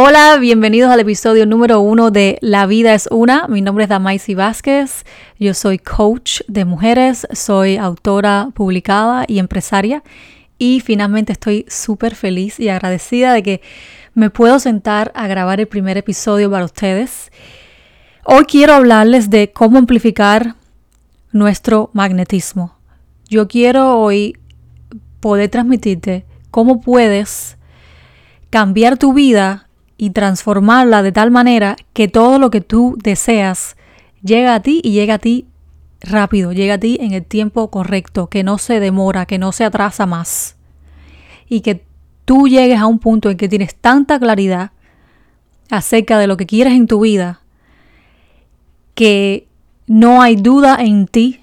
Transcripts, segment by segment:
Hola, bienvenidos al episodio número uno de La vida es una. Mi nombre es Damaisi Vázquez. Yo soy coach de mujeres, soy autora publicada y empresaria. Y finalmente estoy súper feliz y agradecida de que me puedo sentar a grabar el primer episodio para ustedes. Hoy quiero hablarles de cómo amplificar nuestro magnetismo. Yo quiero hoy poder transmitirte cómo puedes cambiar tu vida y transformarla de tal manera que todo lo que tú deseas llega a ti y llega a ti rápido, llega a ti en el tiempo correcto, que no se demora, que no se atrasa más. Y que tú llegues a un punto en que tienes tanta claridad acerca de lo que quieres en tu vida, que no hay duda en ti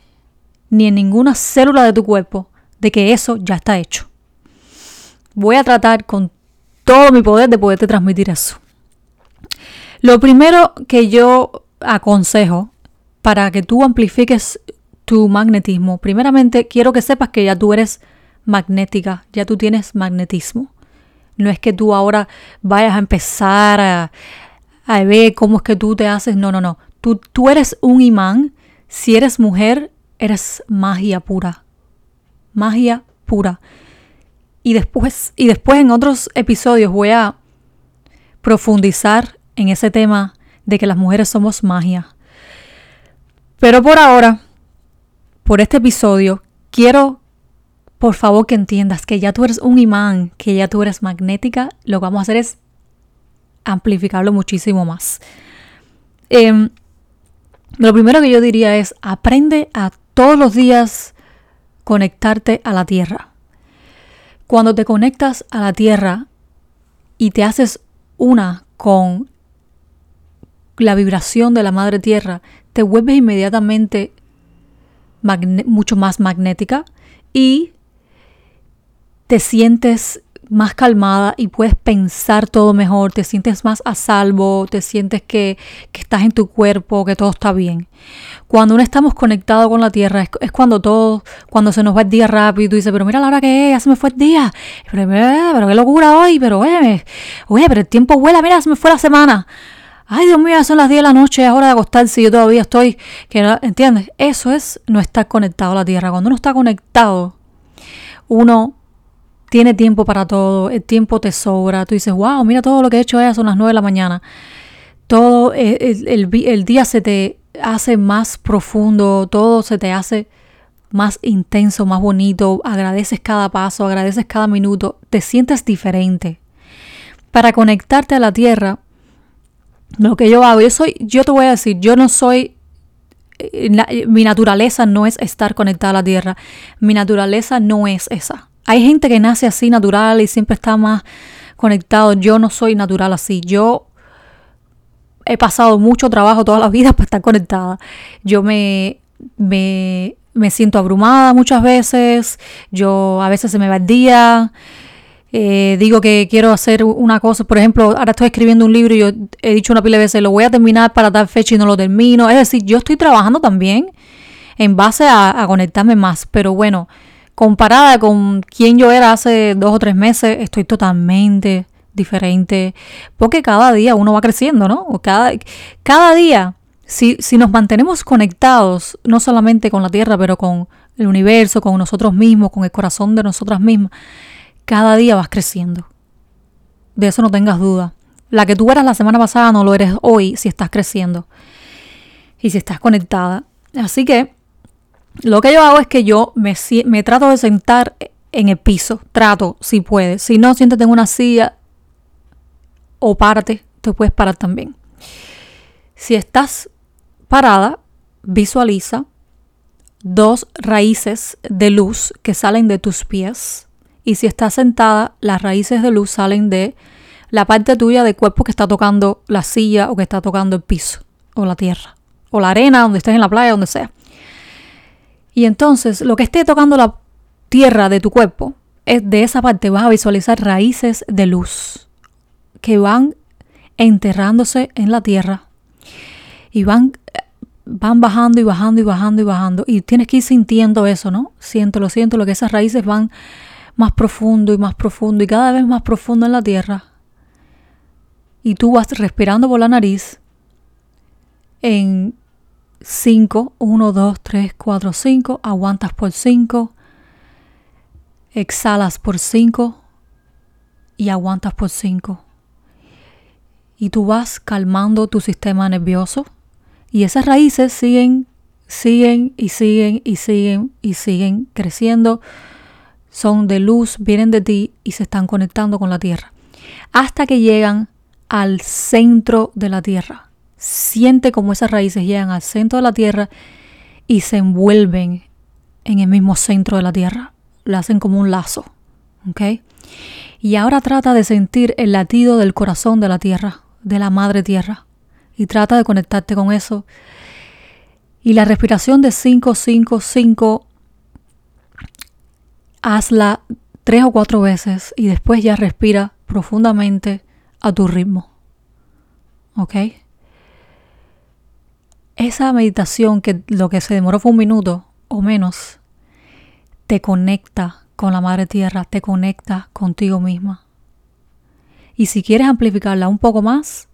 ni en ninguna célula de tu cuerpo de que eso ya está hecho. Voy a tratar con todo mi poder de poderte transmitir eso. Lo primero que yo aconsejo para que tú amplifiques tu magnetismo, primeramente quiero que sepas que ya tú eres magnética, ya tú tienes magnetismo. No es que tú ahora vayas a empezar a, ver cómo es que tú te haces, no, no, no. Tú, tú eres un imán. Si eres mujer, eres magia pura. Magia pura. Y después, y después en otros episodios voy a profundizar en ese tema de que las mujeres somos magia. Pero por ahora, por este episodio, quiero por favor que entiendas que ya tú eres un imán, que ya tú eres magnética. Lo que vamos a hacer es amplificarlo muchísimo más. Em, lo primero que yo diría es aprende a todos los días conectarte a la tierra. Cuando te conectas a la tierra y te haces una con la vibración de la madre tierra, te vuelves inmediatamente mucho más magnética y te sientes más calmada y puedes pensar todo mejor, te sientes más a salvo, te sientes que, estás en tu cuerpo, que todo está bien. Cuando uno estamos conectados con la tierra, es, cuando todo, cuando se nos va el día rápido, y tú dices, pero mira la hora que es, ya se me fue el día, pero, pero qué locura hoy, pero oye, oye, pero el tiempo vuela, mira, se me fue la semana. Ay, Dios mío, son las 10 de la noche, es hora de acostarse y yo todavía estoy, que no, ¿entiendes? Eso es no estar conectado a la tierra. Cuando uno está conectado, uno tiene tiempo para todo, el tiempo te sobra, tú dices, wow, mira todo lo que he hecho ya son las 9 de la mañana. Todo eh, el, día se te hace más profundo, todo se te hace más intenso, más bonito, agradeces cada paso, agradeces cada minuto, te sientes diferente. Para conectarte a la tierra, lo que yo hago, yo soy, yo te voy a decir, yo no soy eh, mi naturaleza no es estar conectada a la tierra. Mi naturaleza no es esa. Hay gente que nace así natural y siempre está más conectado. Yo no soy natural así. Yo he pasado mucho trabajo toda la vida para estar conectada. Yo me, me, me siento abrumada muchas veces. Yo a veces se me va el día. Eh, digo que quiero hacer una cosa, por ejemplo, ahora estoy escribiendo un libro y yo he dicho una pila de veces, lo voy a terminar para tal fecha y no lo termino. Es decir, yo estoy trabajando también en base a, a conectarme más, pero bueno, comparada con quien yo era hace dos o tres meses, estoy totalmente diferente. Porque cada día uno va creciendo, ¿no? cada, cada día, si, si nos mantenemos conectados, no solamente con la Tierra, pero con el universo, con nosotros mismos, con el corazón de nosotras mismas, cada día vas creciendo. De eso no tengas duda. La que tú eras la semana pasada no lo eres hoy si estás creciendo y si estás conectada. Así que lo que yo hago es que yo me, trato de sentar en el piso. Trato, si puedes. Si no, siéntate en una silla o párate, te puedes parar también. Si estás parada, visualiza dos raíces de luz que salen de tus pies. Y si estás sentada, las raíces de luz salen de la parte tuya del cuerpo que está tocando la silla o que está tocando el piso o la tierra o la arena, donde estés en la playa, donde sea. Y entonces lo que esté tocando la tierra de tu cuerpo, es de esa parte vas a visualizar raíces de luz que van enterrándose en la tierra y van, van bajando y bajando y bajando y bajando. Y tienes que ir sintiendo eso, ¿no? Siento, lo siento, lo que esas raíces van más profundo y más profundo y cada vez más profundo en la tierra. y tú vas respirando por la nariz en 5, 1, 2, 3, 4, 5, aguantas por 5, exhalas por 5 y aguantas por 5. Y tú vas calmando tu sistema nervioso y esas raíces siguen, siguen y siguen y siguen y siguen creciendo. Son de luz, vienen de ti y se están conectando con la tierra. Hasta que llegan al centro de la tierra. Siente como esas raíces llegan al centro de la tierra y se envuelven en el mismo centro de la tierra. Lo hacen como un lazo. ¿Ok? Y ahora trata de sentir el latido del corazón de la tierra, de la madre tierra. Y trata de conectarte con eso. Y la respiración de 5, 5, 5, hazla tres o cuatro veces y después ya respira profundamente a tu ritmo. ¿Ok? Esa meditación que lo que se demoró fue un minuto o menos, te conecta con la Madre Tierra, te conecta contigo misma. Y si quieres amplificarla un poco más,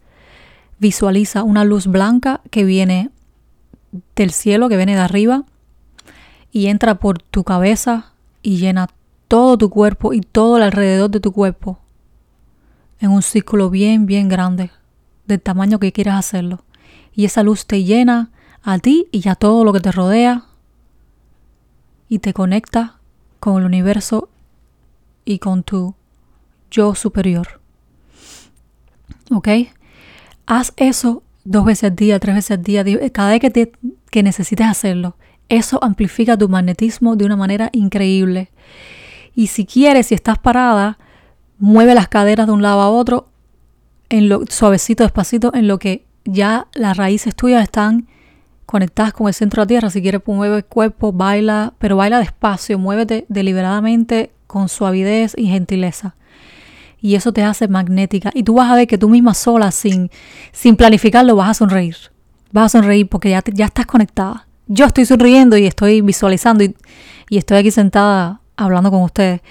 visualiza una luz blanca que viene del cielo, que viene de arriba, y entra por tu cabeza y llena todo tu cuerpo y todo el alrededor de tu cuerpo en un círculo bien, bien grande, del tamaño que quieras hacerlo. Y esa luz te llena a ti y a todo lo que te rodea y te conecta con el universo y con tu yo superior. ¿Ok? Haz eso dos veces al día, tres veces al día, cada vez que, te, que necesites hacerlo. Eso amplifica tu magnetismo de una manera increíble. Y si quieres, si estás parada, mueve las caderas de un lado a otro, en lo, suavecito, despacito, en lo que ya las raíces tuyas están conectadas con el centro de la tierra. Si quieres, pues, mueve el cuerpo, baila, pero baila despacio, muévete deliberadamente con suavidez y gentileza. Y eso te hace magnética. Y tú vas a ver que tú misma sola, sin, sin planificarlo, vas a sonreír. Vas a sonreír porque ya, ya estás conectada. Yo estoy sonriendo y estoy visualizando y, y estoy aquí sentada hablando con ustedes.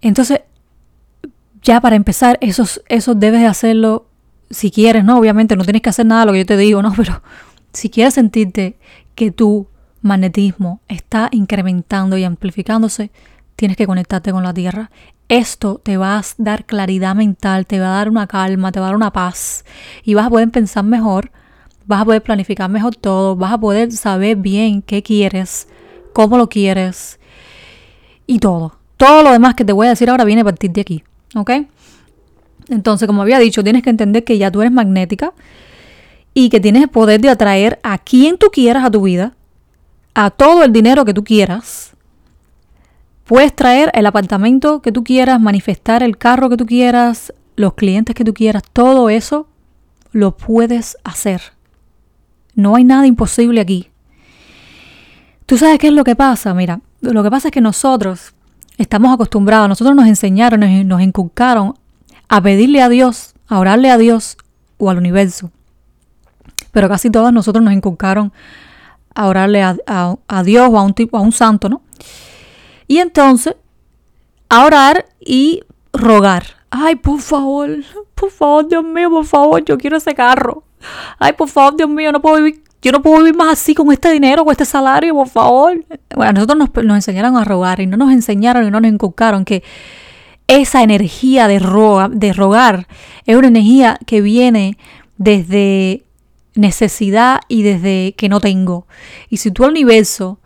Entonces, ya para empezar, eso, eso debes de hacerlo si quieres, ¿no? Obviamente no tienes que hacer nada de lo que yo te digo, ¿no? Pero si quieres sentirte que tu magnetismo está incrementando y amplificándose, tienes que conectarte con la tierra. Esto te va a dar claridad mental, te va a dar una calma, te va a dar una paz y vas a poder pensar mejor, vas a poder planificar mejor todo, vas a poder saber bien qué quieres, cómo lo quieres y todo. Todo lo demás que te voy a decir ahora viene a partir de aquí, ¿ok? Entonces, como había dicho, tienes que entender que ya tú eres magnética y que tienes el poder de atraer a quien tú quieras a tu vida, a todo el dinero que tú quieras. Puedes traer el apartamento que tú quieras, manifestar el carro que tú quieras, los clientes que tú quieras, todo eso lo puedes hacer. No hay nada imposible aquí. ¿Tú sabes qué es lo que pasa? Mira, lo que pasa es que nosotros estamos acostumbrados, nosotros nos enseñaron, nos, nos inculcaron a pedirle a Dios, a orarle a Dios o al universo. Pero casi todos nosotros nos inculcaron a orarle a, Dios o a un tipo, a un santo, ¿no? Y entonces, a orar y rogar. Ay, por favor, por favor, Dios mío, por favor, yo quiero ese carro. Ay, por favor, Dios mío, no puedo vivir yo no puedo vivir más así con este dinero, con este salario, por favor. Bueno, a nosotros nos, enseñaron a rogar y no nos enseñaron y no nos inculcaron que esa energía de, de rogar es una energía que viene desde necesidad y desde que no tengo. Y si tú al universo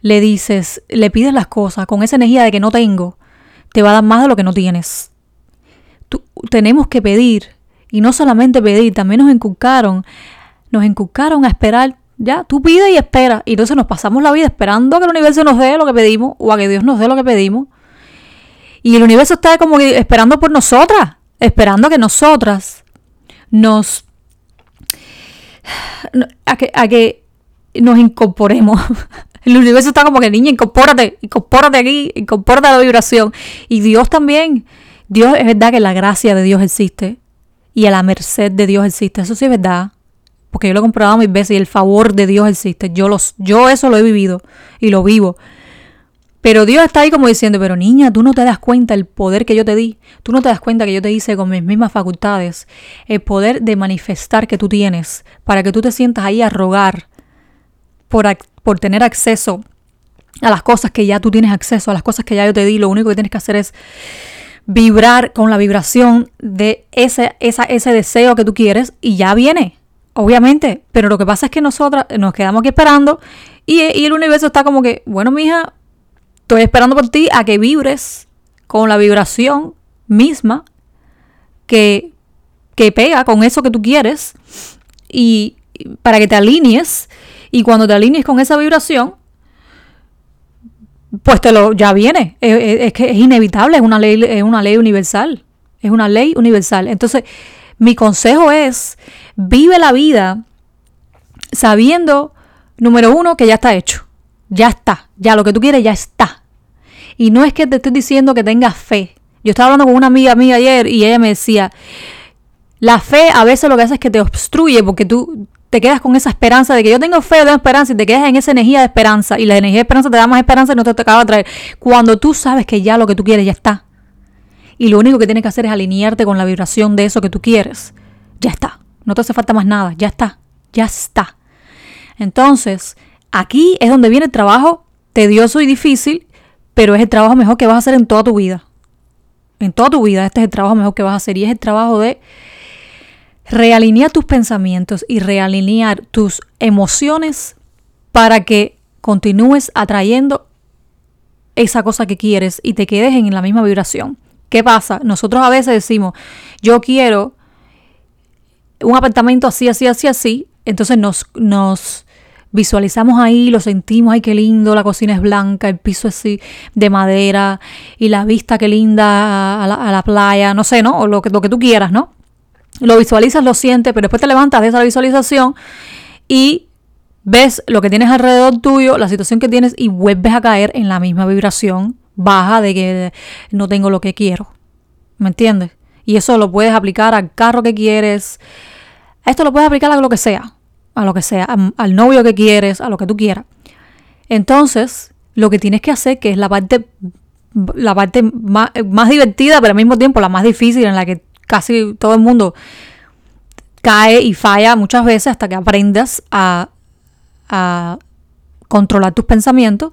le dices, le pides las cosas con esa energía de que no tengo, te va a dar más de lo que no tienes. tenemos que pedir, y no solamente pedir, también nos inculcaron nos inculcaron a esperar. Ya, tú pides y esperas. Y entonces nos pasamos la vida esperando a que el universo nos dé lo que pedimos o a que Dios nos dé lo que pedimos. Y el universo está como esperando por nosotras, esperando que nosotras nos... a que, a que nos incorporemos. El universo está como que, niña, incorpórate, incorpórate aquí, incorpórate a la vibración. Y Dios también. Dios es verdad que la gracia de Dios existe y a la merced de Dios existe. Eso sí es verdad porque yo lo he comprobado mil veces y el favor de Dios existe. Yo, los, yo eso lo he vivido y lo vivo. Pero Dios está ahí como diciendo, pero niña, tú no te das cuenta el poder que yo te di, tú no te das cuenta que yo te hice con mis mismas facultades, el poder de manifestar que tú tienes, para que tú te sientas ahí a rogar por, por tener acceso a las cosas que ya tú tienes acceso, a las cosas que ya yo te di, lo único que tienes que hacer es vibrar con la vibración de ese, esa, ese deseo que tú quieres y ya viene, obviamente. Pero lo que pasa es que nosotras nos quedamos aquí esperando y, y el universo está como que, bueno, mija, Estoy esperando por ti a que vibres con la vibración misma que, que pega con eso que tú quieres y para que te alinees. Y cuando te alinees con esa vibración pues te lo ya viene. Es, que es inevitable es una ley es una ley universal es una ley universal. Entonces mi consejo es vive la vida sabiendo número uno que ya está hecho ya está, ya lo que tú quieres ya está. Y no es que te estoy diciendo que tengas fe. Yo estaba hablando con una amiga mía ayer y ella me decía, la fe a veces lo que hace es que te obstruye porque tú te quedas con esa esperanza de que yo tengo fe, tengo esperanza y te quedas en esa energía de esperanza y la energía de esperanza te da más esperanza y no te acaba de traer. Cuando tú sabes que ya lo que tú quieres ya está. Y lo único que tienes que hacer es alinearte con la vibración de eso que tú quieres. Ya está. No te hace falta más nada. Ya está. Ya está. Entonces, Aquí es donde viene el trabajo tedioso y difícil, pero es el trabajo mejor que vas a hacer en toda tu vida. En toda tu vida, este es el trabajo mejor que vas a hacer y es el trabajo de realinear tus pensamientos y realinear tus emociones para que continúes atrayendo esa cosa que quieres y te quedes en la misma vibración. ¿Qué pasa? Nosotros a veces decimos, yo quiero un apartamento así, así, así, así. Entonces nos, nos visualizamos ahí, lo sentimos, ay, qué lindo, la cocina es blanca, el piso es así de madera y la vista, qué linda a la, playa, no sé, ¿no? O lo que, lo que tú quieras, ¿no? Lo visualizas, lo sientes, pero después te levantas de esa visualización y ves lo que tienes alrededor tuyo, la situación que tienes y vuelves a caer en la misma vibración baja de que no tengo lo que quiero. ¿Me entiendes? Y eso lo puedes aplicar al carro que quieres. Esto lo puedes aplicar a lo que sea a lo que sea, al novio que quieres, a lo que tú quieras. Entonces, lo que tienes que hacer, que es la parte, la parte más, divertida, pero al mismo tiempo la más difícil, en la que casi todo el mundo cae y falla muchas veces hasta que aprendas a, a controlar tus pensamientos,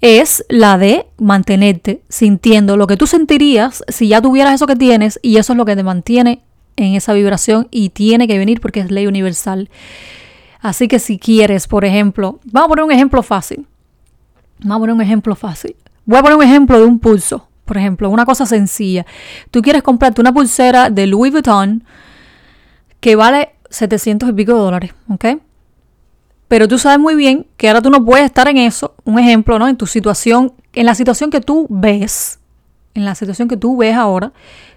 es la de mantenerte sintiendo lo que tú sentirías si ya tuvieras eso que tienes y eso es lo que te mantiene en esa vibración y tiene que venir porque es ley universal. Así que si quieres, por ejemplo, vamos a poner un ejemplo fácil. Vamos a poner un ejemplo fácil. Voy a poner un ejemplo de un pulso. Por ejemplo, una cosa sencilla. Tú quieres comprarte una pulsera de Louis Vuitton que vale 700 y pico de dólares, ¿ok? Pero tú sabes muy bien que ahora tú no puedes estar en eso. Un ejemplo, ¿no? En tu situación, en la situación que tú ves, en la situación que tú ves ahora,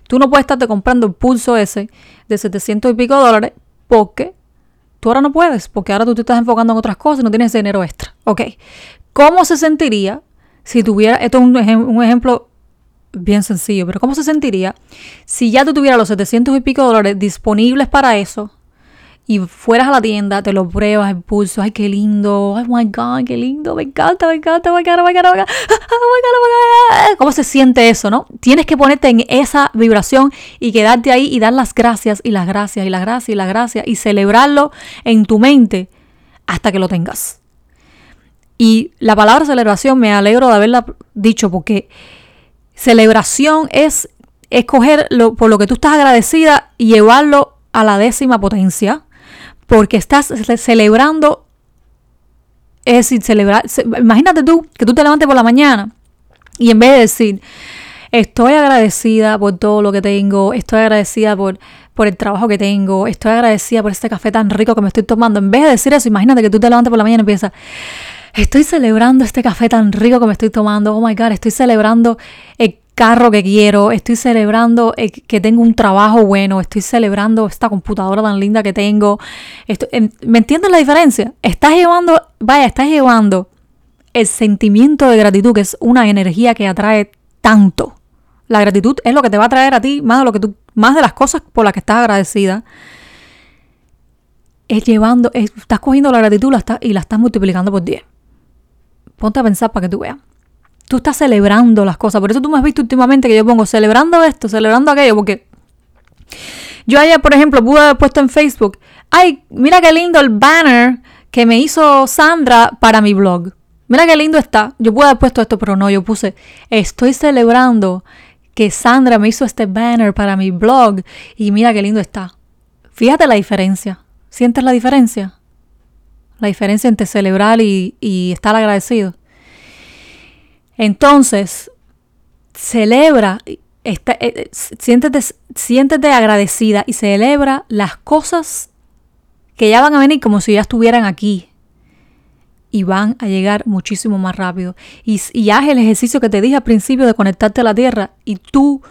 Tú no puedes estarte comprando el pulso ese de 700 y pico dólares porque tú ahora no puedes, porque ahora tú te estás enfocando en otras cosas y no tienes dinero extra. Ok, ¿cómo se sentiría si tuviera, esto es un, un ejemplo bien sencillo, pero ¿cómo se sentiría si ya tú tuvieras los 700 y pico dólares disponibles para eso y fueras a la tienda, te lo pruebas, el pulso, ay, qué lindo, oh my god, qué lindo, me encanta, me encanta, me encanta, me encanta, me encanta, ¿Cómo se siente eso, no? Tienes que ponerte en esa vibración y quedarte ahí y dar las gracias y las gracias y las gracias y las gracias y celebrarlo en tu mente hasta que lo tengas. Y la palabra celebración me alegro de haberla dicho porque celebración es escoger lo, por lo que tú estás agradecida y llevarlo a la décima potencia porque estás celebrando, es decir, celebrar, imagínate tú que tú te levantes por la mañana y en vez de decir, estoy agradecida por todo lo que tengo, estoy agradecida por, por el trabajo que tengo, estoy agradecida por este café tan rico que me estoy tomando, en vez de decir eso, imagínate que tú te levantes por la mañana y piensas, estoy celebrando este café tan rico que me estoy tomando, oh my god, estoy celebrando el carro que quiero, estoy celebrando eh, que tengo un trabajo bueno, estoy celebrando esta computadora tan linda que tengo. ¿Me entiendes la diferencia? Estás llevando, vaya, estás llevando el sentimiento de gratitud, que es una energía que atrae tanto. La gratitud es lo que te va a traer a ti más de lo que tú, más de las cosas por las que estás agradecida. Es llevando, estás cogiendo la gratitud y la estás multiplicando por 10. Ponte a pensar para que tú veas. Tú estás celebrando las cosas. Por eso tú me has visto últimamente que yo pongo celebrando esto, celebrando aquello, porque yo ayer, por ejemplo, pude haber puesto en Facebook, ay, mira qué lindo el banner que me hizo Sandra para mi blog. Mira qué lindo está. Yo pude haber puesto esto, pero no, yo puse, estoy celebrando que Sandra me hizo este banner para mi blog y mira qué lindo está. Fíjate la diferencia. ¿Sientes la diferencia? La diferencia entre celebrar y, y estar agradecido. Entonces, celebra, está, eh, eh, siéntete, siéntete agradecida y celebra las cosas que ya van a venir como si ya estuvieran aquí y van a llegar muchísimo más rápido. Y, y, haz el ejercicio que te dije al principio de conectarte a la tierra y tú,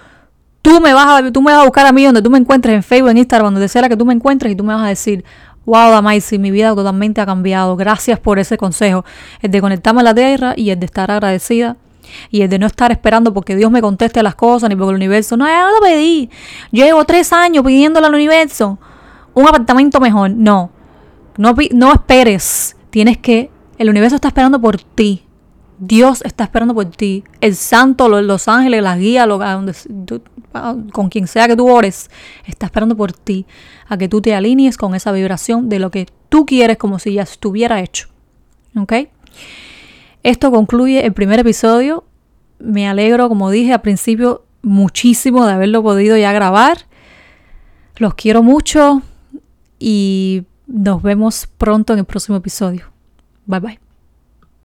tú me vas a, tú me vas a buscar a mí donde tú me encuentres en Facebook, en Instagram, donde sea que tú me encuentres y tú me vas a decir, wow, Damaisi, mi vida totalmente ha cambiado. Gracias por ese consejo. El de conectarme a la tierra y el de estar agradecida y el de no estar esperando porque Dios me conteste las cosas ni porque el universo, no, ya lo pedí. Yo llevo tres años pidiéndole al universo un apartamento mejor. No, no, no esperes. Tienes que el universo está esperando por ti. Dios está esperando por ti. El santo, los, ángeles, las guías, con quien sea que tú ores, está esperando por ti. A que tú te alinees con esa vibración de lo que tú quieres como si ya estuviera hecho. ¿Ok? Esto concluye el primer episodio. Me alegro, como dije al principio, muchísimo de haberlo podido ya grabar. Los quiero mucho y nos vemos pronto en el próximo episodio. Bye bye.